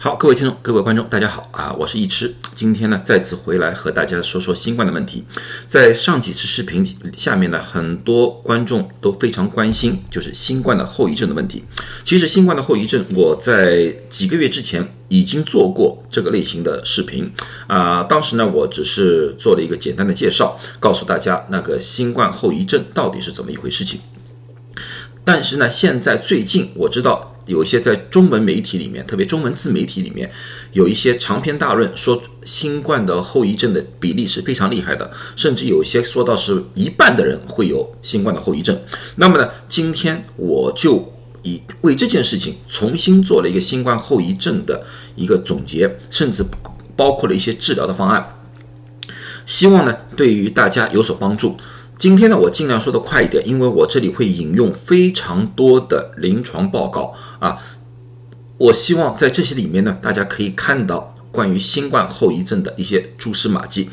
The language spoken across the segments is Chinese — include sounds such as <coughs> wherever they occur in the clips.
好，各位听众，各位观众，大家好啊！我是易吃，今天呢再次回来和大家说说新冠的问题。在上几次视频下面呢，很多观众都非常关心，就是新冠的后遗症的问题。其实新冠的后遗症，我在几个月之前已经做过这个类型的视频啊。当时呢，我只是做了一个简单的介绍，告诉大家那个新冠后遗症到底是怎么一回事情。但是呢，现在最近我知道。有一些在中文媒体里面，特别中文自媒体里面，有一些长篇大论说新冠的后遗症的比例是非常厉害的，甚至有些说到是一半的人会有新冠的后遗症。那么呢，今天我就以为这件事情重新做了一个新冠后遗症的一个总结，甚至包括了一些治疗的方案，希望呢对于大家有所帮助。今天呢，我尽量说的快一点，因为我这里会引用非常多的临床报告啊。我希望在这些里面呢，大家可以看到关于新冠后遗症的一些蛛丝马迹，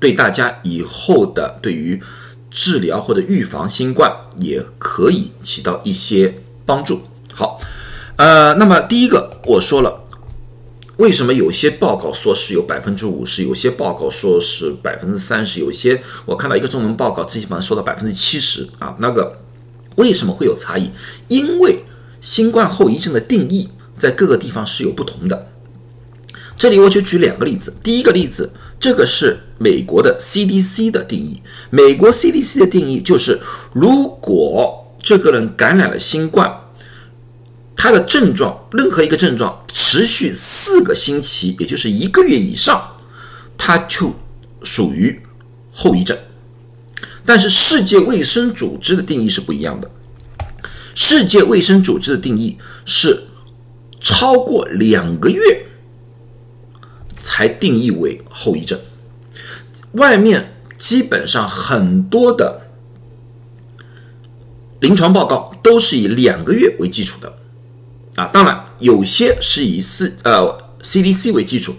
对大家以后的对于治疗或者预防新冠也可以起到一些帮助。好，呃，那么第一个我说了。为什么有些报告说是有百分之五十，有些报告说是百分之三十，有些我看到一个中文报告基本上说到百分之七十啊？那个为什么会有差异？因为新冠后遗症的定义在各个地方是有不同的。这里我就举两个例子。第一个例子，这个是美国的 CDC 的定义。美国 CDC 的定义就是，如果这个人感染了新冠。他的症状，任何一个症状持续四个星期，也就是一个月以上，它就属于后遗症。但是世界卫生组织的定义是不一样的。世界卫生组织的定义是超过两个月才定义为后遗症。外面基本上很多的临床报告都是以两个月为基础的。啊，当然有些是以四呃 CDC 为基础，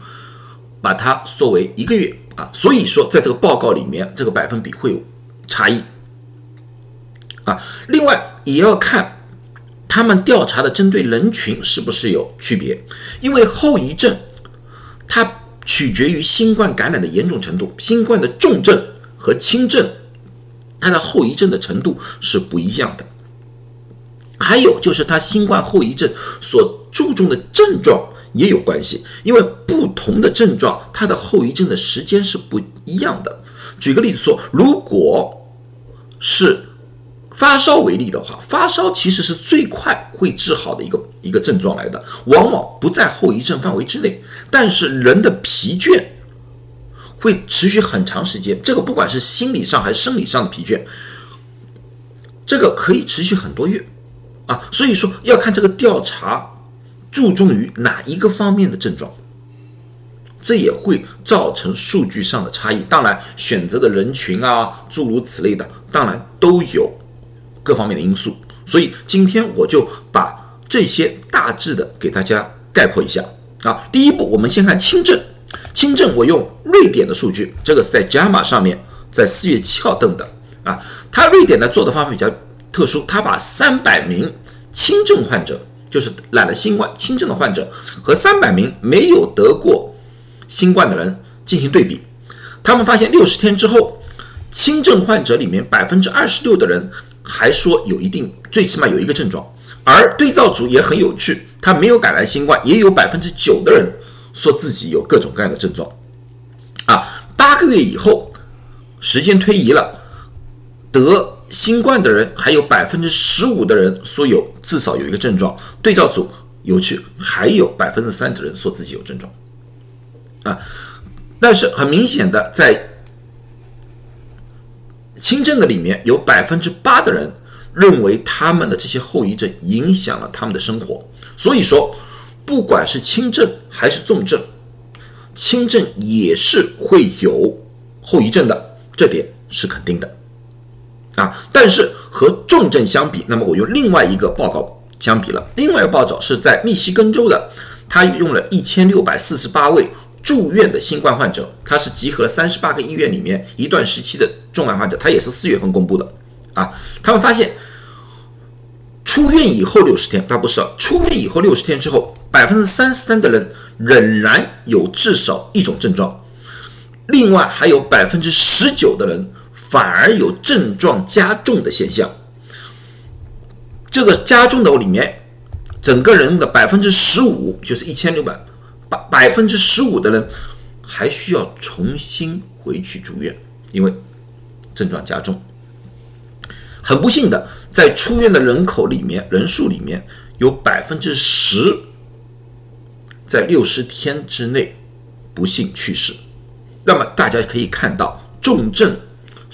把它作为一个月啊，所以说在这个报告里面，这个百分比会有差异啊。另外也要看他们调查的针对人群是不是有区别，因为后遗症它取决于新冠感染的严重程度，新冠的重症和轻症，它的后遗症的程度是不一样的。还有就是他新冠后遗症所注重的症状也有关系，因为不同的症状，它的后遗症的时间是不一样的。举个例子说，如果是发烧为例的话，发烧其实是最快会治好的一个一个症状来的，往往不在后遗症范围之内。但是人的疲倦会持续很长时间，这个不管是心理上还是生理上的疲倦，这个可以持续很多月。啊，所以说要看这个调查注重于哪一个方面的症状，这也会造成数据上的差异。当然，选择的人群啊，诸如此类的，当然都有各方面的因素。所以今天我就把这些大致的给大家概括一下啊。第一步，我们先看轻症，轻症我用瑞典的数据，这个是在 JAMA 上面，在四月七号登的啊。它瑞典呢做的方法比较。特殊，他把三百名轻症患者，就是染了新冠轻症的患者，和三百名没有得过新冠的人进行对比，他们发现六十天之后，轻症患者里面百分之二十六的人还说有一定，最起码有一个症状，而对照组也很有趣，他没有感染新冠，也有百分之九的人说自己有各种各样的症状，啊，八个月以后，时间推移了，得。新冠的人还有百分之十五的人说有至少有一个症状，对照组有趣，还有百分之三的人说自己有症状，啊，但是很明显的，在轻症的里面有百分之八的人认为他们的这些后遗症影响了他们的生活，所以说不管是轻症还是重症，轻症也是会有后遗症的，这点是肯定的。啊，但是和重症相比，那么我用另外一个报告相比了。另外一个报告是在密西根州的，他用了一千六百四十八位住院的新冠患者，他是集合了三十八个医院里面一段时期的重症患者，他也是四月份公布的。啊，他们发现出院以后六十天，他不是出院以后六十天之后，百百分之三十三的人仍然有至少一种症状，另外还有百分之十九的人反而有症状加重的现象。这个加重的里面，整个人的百分之十五就是一千六百，百百分之十五的人还需要重新回去住院，因为症状加重。很不幸的，在出院的人口里面，人数里面有百分之十在六十天之内不幸去世。那么大家可以看到，重症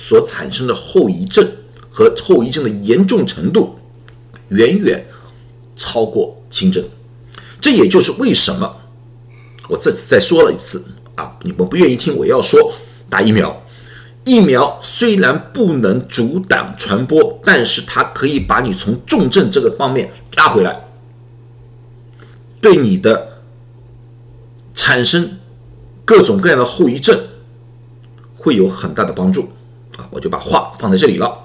所产生的后遗症和后遗症的严重程度远远超过轻症。这也就是为什么我这次再说了一次啊，你们不愿意听，我要说打疫苗。疫苗虽然不能阻挡传播，但是它可以把你从重症这个方面拉回来，对你的产生各种各样的后遗症会有很大的帮助啊！我就把话放在这里了。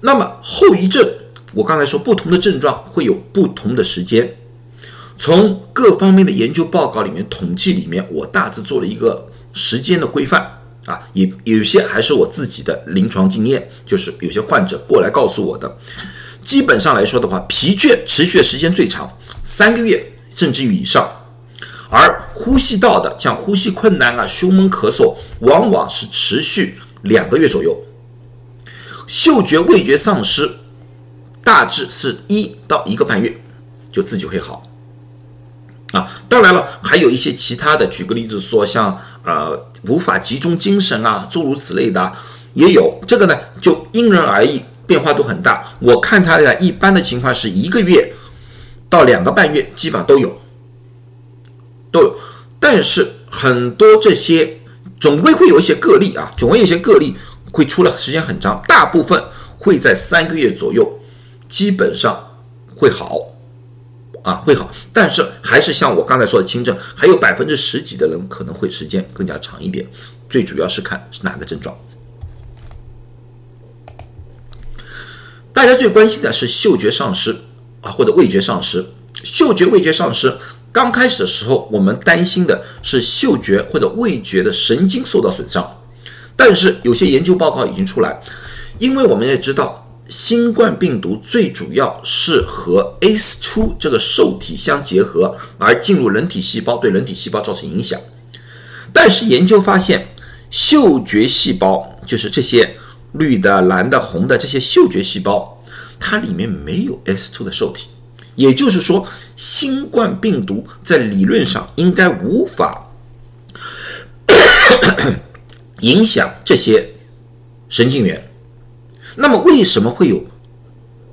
那么后遗症，我刚才说不同的症状会有不同的时间，从各方面的研究报告里面统计里面，我大致做了一个。时间的规范啊，也有些还是我自己的临床经验，就是有些患者过来告诉我的。基本上来说的话，疲倦持续的时间最长，三个月甚至于以上。而呼吸道的，像呼吸困难啊、胸闷、咳嗽，往往是持续两个月左右。嗅觉、味觉丧失，大致是一到一个半月就自己会好。啊，当然了，还有一些其他的，举个例子说，像呃无法集中精神啊，诸如此类的也有。这个呢，就因人而异，变化度很大。我看他的一般的情况是一个月到两个半月，基本上都有，都有。但是很多这些总归会有一些个例啊，总会有一些个例会出了时间很长，大部分会在三个月左右，基本上会好。啊，会好，但是还是像我刚才说的轻症，还有百分之十几的人可能会时间更加长一点。最主要是看是哪个症状。大家最关心的是嗅觉丧失啊，或者味觉丧失。嗅觉、味觉丧失，刚开始的时候，我们担心的是嗅觉或者味觉的神经受到损伤，但是有些研究报告已经出来，因为我们也知道。新冠病毒最主要是和 ACE2 这个受体相结合，而进入人体细胞，对人体细胞造成影响。但是研究发现，嗅觉细胞就是这些绿的、蓝的、红的这些嗅觉细胞，它里面没有 ACE2 的受体，也就是说，新冠病毒在理论上应该无法 <coughs> 影响这些神经元。那么为什么会有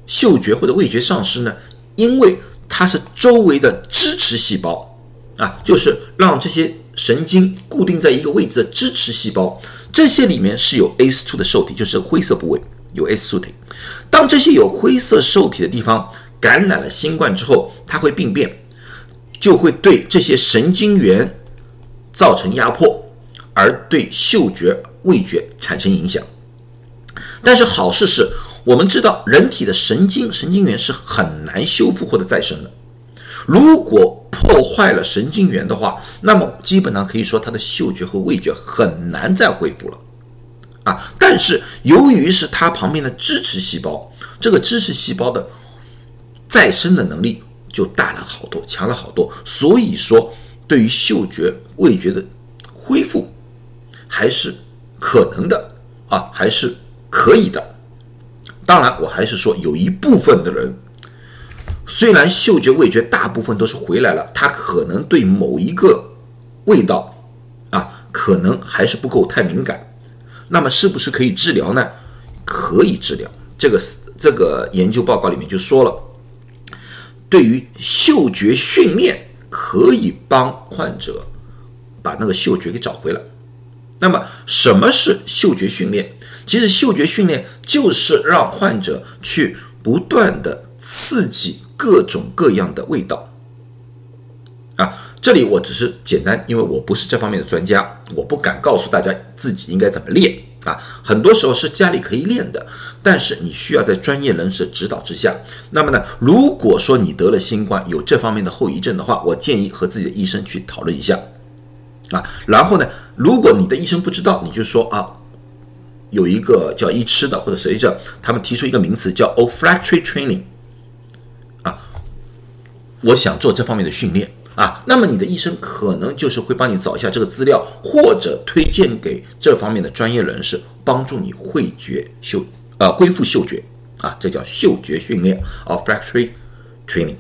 嗅觉或者味觉丧失呢？因为它是周围的支持细胞啊，就是让这些神经固定在一个位置的支持细胞，这些里面是有 ACE2 的受体，就是灰色部位有 ACE2 受体。当这些有灰色受体的地方感染了新冠之后，它会病变，就会对这些神经元造成压迫，而对嗅觉、味觉产生影响。但是好事是，我们知道人体的神经神经元是很难修复或者再生的。如果破坏了神经元的话，那么基本上可以说它的嗅觉和味觉很难再恢复了。啊，但是由于是它旁边的支持细胞，这个支持细胞的再生的能力就大了好多，强了好多。所以说，对于嗅觉、味觉的恢复还是可能的啊，还是。可以的，当然，我还是说有一部分的人，虽然嗅觉、味觉大部分都是回来了，他可能对某一个味道啊，可能还是不够太敏感。那么，是不是可以治疗呢？可以治疗。这个这个研究报告里面就说了，对于嗅觉训练可以帮患者把那个嗅觉给找回来。那么，什么是嗅觉训练？其实嗅觉训练就是让患者去不断的刺激各种各样的味道，啊，这里我只是简单，因为我不是这方面的专家，我不敢告诉大家自己应该怎么练啊，很多时候是家里可以练的，但是你需要在专业人士指导之下。那么呢，如果说你得了新冠有这方面的后遗症的话，我建议和自己的医生去讨论一下啊。然后呢，如果你的医生不知道，你就说啊，有一个叫医痴的或者谁着，他们提出一个名词叫 olfactory training 啊，我想做这方面的训练。啊，那么你的医生可能就是会帮你找一下这个资料，或者推荐给这方面的专业人士，帮助你会觉嗅，呃，恢复嗅觉啊，这叫嗅觉训练，olfactory training。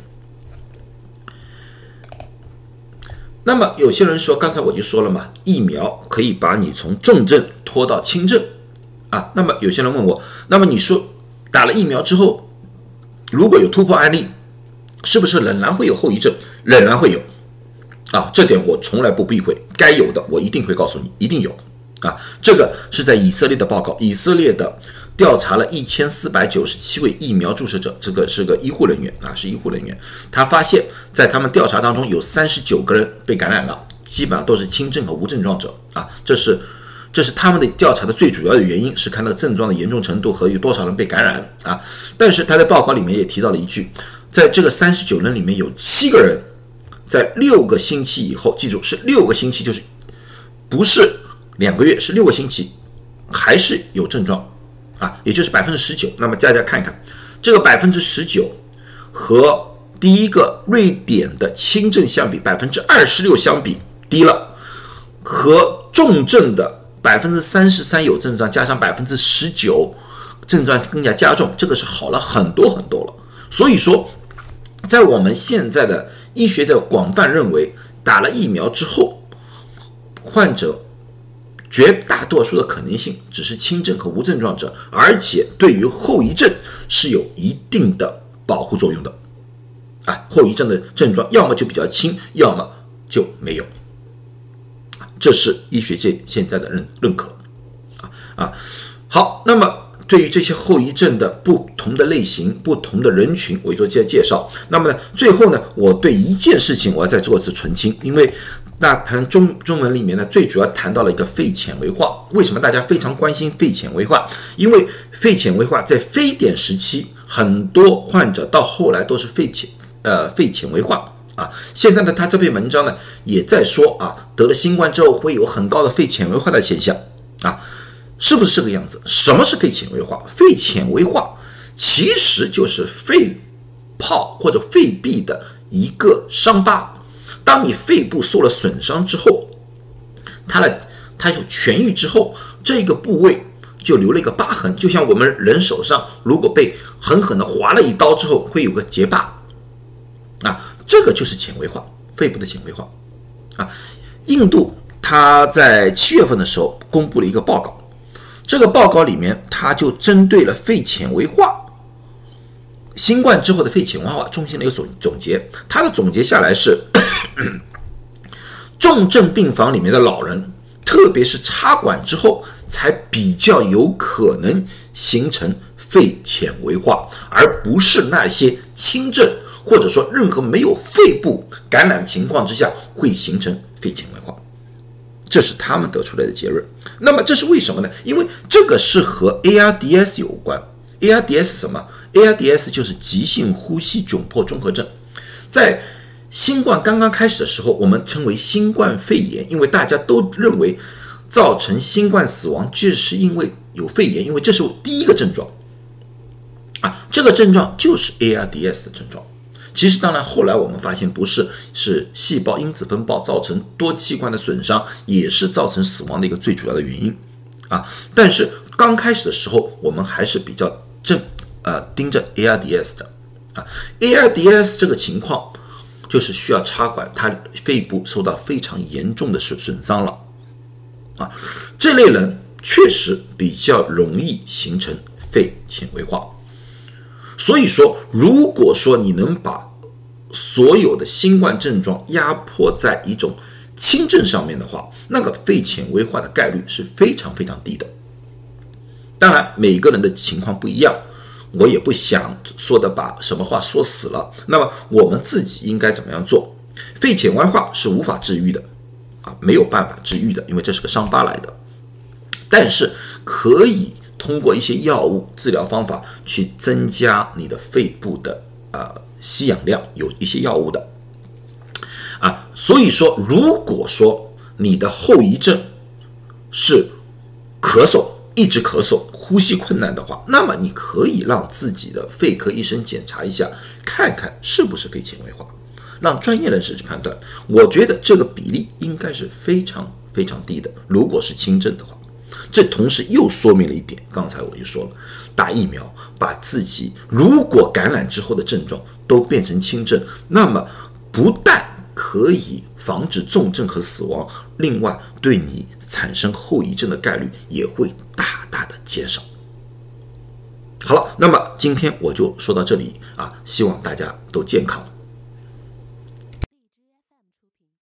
那么有些人说，刚才我就说了嘛，疫苗可以把你从重症拖到轻症啊。那么有些人问我，那么你说打了疫苗之后，如果有突破案例，是不是仍然会有后遗症？仍然会有，啊，这点我从来不避讳，该有的我一定会告诉你，一定有，啊，这个是在以色列的报告，以色列的调查了一千四百九十七位疫苗注射者，这个是个医护人员啊，是医护人员，他发现，在他们调查当中有三十九个人被感染了，基本上都是轻症和无症状者，啊，这是这是他们的调查的最主要的原因，是看那个症状的严重程度和有多少人被感染。啊，但是他在报告里面也提到了一句，在这个三十九人里面有七个人。在六个星期以后，记住是六个星期，就是不是两个月，是六个星期，还是有症状啊，也就是百分之十九。那么大家看看，这个百分之十九和第一个瑞典的轻症相比，百分之二十六相比低了，和重症的百分之三十三有症状，加上百分之十九症状更加加重，这个是好了很多很多了。所以说，在我们现在的。医学的广泛认为，打了疫苗之后，患者绝大多数的可能性只是轻症和无症状者，而且对于后遗症是有一定的保护作用的。啊，后遗症的症状要么就比较轻，要么就没有。这是医学界现在的认认可。啊啊，好，那么。对于这些后遗症的不同的类型、不同的人群，我做介介绍。那么呢，最后呢，我对一件事情我要再做一次澄清，因为那盘中中文里面呢，最主要谈到了一个肺纤维化。为什么大家非常关心肺纤维化？因为肺纤维化在非典时期，很多患者到后来都是肺纤呃肺纤维化啊。现在呢，他这篇文章呢也在说啊，得了新冠之后会有很高的肺纤维化的现象啊。是不是这个样子？什么是肺纤维化？肺纤维化其实就是肺泡或者肺壁的一个伤疤。当你肺部受了损伤之后，它的它有痊愈之后，这个部位就留了一个疤痕，就像我们人手上如果被狠狠地划了一刀之后，会有个结疤啊，这个就是纤维化，肺部的纤维化啊。印度它在七月份的时候公布了一个报告。这个报告里面，他就针对了肺纤维化、新冠之后的肺纤维化中心的一个总总结。他的总结下来是：<coughs> 重症病房里面的老人，特别是插管之后，才比较有可能形成肺纤维化，而不是那些轻症或者说任何没有肺部感染情况之下会形成肺纤维化。这是他们得出来的结论。那么这是为什么呢？因为这个是和 ARDS 有关。ARDS 什么？ARDS 就是急性呼吸窘迫综合症。在新冠刚刚开始的时候，我们称为新冠肺炎，因为大家都认为造成新冠死亡就是因为有肺炎，因为这是第一个症状啊，这个症状就是 ARDS 的症状。其实，当然，后来我们发现不是，是细胞因子风暴造成多器官的损伤，也是造成死亡的一个最主要的原因啊。但是刚开始的时候，我们还是比较正呃盯着 ARDS 的啊。ARDS 这个情况就是需要插管，他肺部受到非常严重的损损伤了啊。这类人确实比较容易形成肺纤维化。所以说，如果说你能把所有的新冠症状压迫在一种轻症上面的话，那个肺纤维化的概率是非常非常低的。当然，每个人的情况不一样，我也不想说的把什么话说死了。那么我们自己应该怎么样做？肺纤维化是无法治愈的啊，没有办法治愈的，因为这是个伤疤来的。但是可以通过一些药物治疗方法去增加你的肺部的呃吸氧量，有一些药物的啊。所以说，如果说你的后遗症是咳嗽，一直咳嗽，呼吸困难的话，那么你可以让自己的肺科医生检查一下，看看是不是肺纤维化，让专业人士去判断。我觉得这个比例应该是非常非常低的。如果是轻症的话，这同时又说明了一点，刚才我就说了，打疫苗把自己如果感染之后的症状都变成轻症，那么不但可以防止重症和死亡，另外对你产生后遗症的概率也会大大的减少。好了，那么今天我就说到这里啊，希望大家都健康。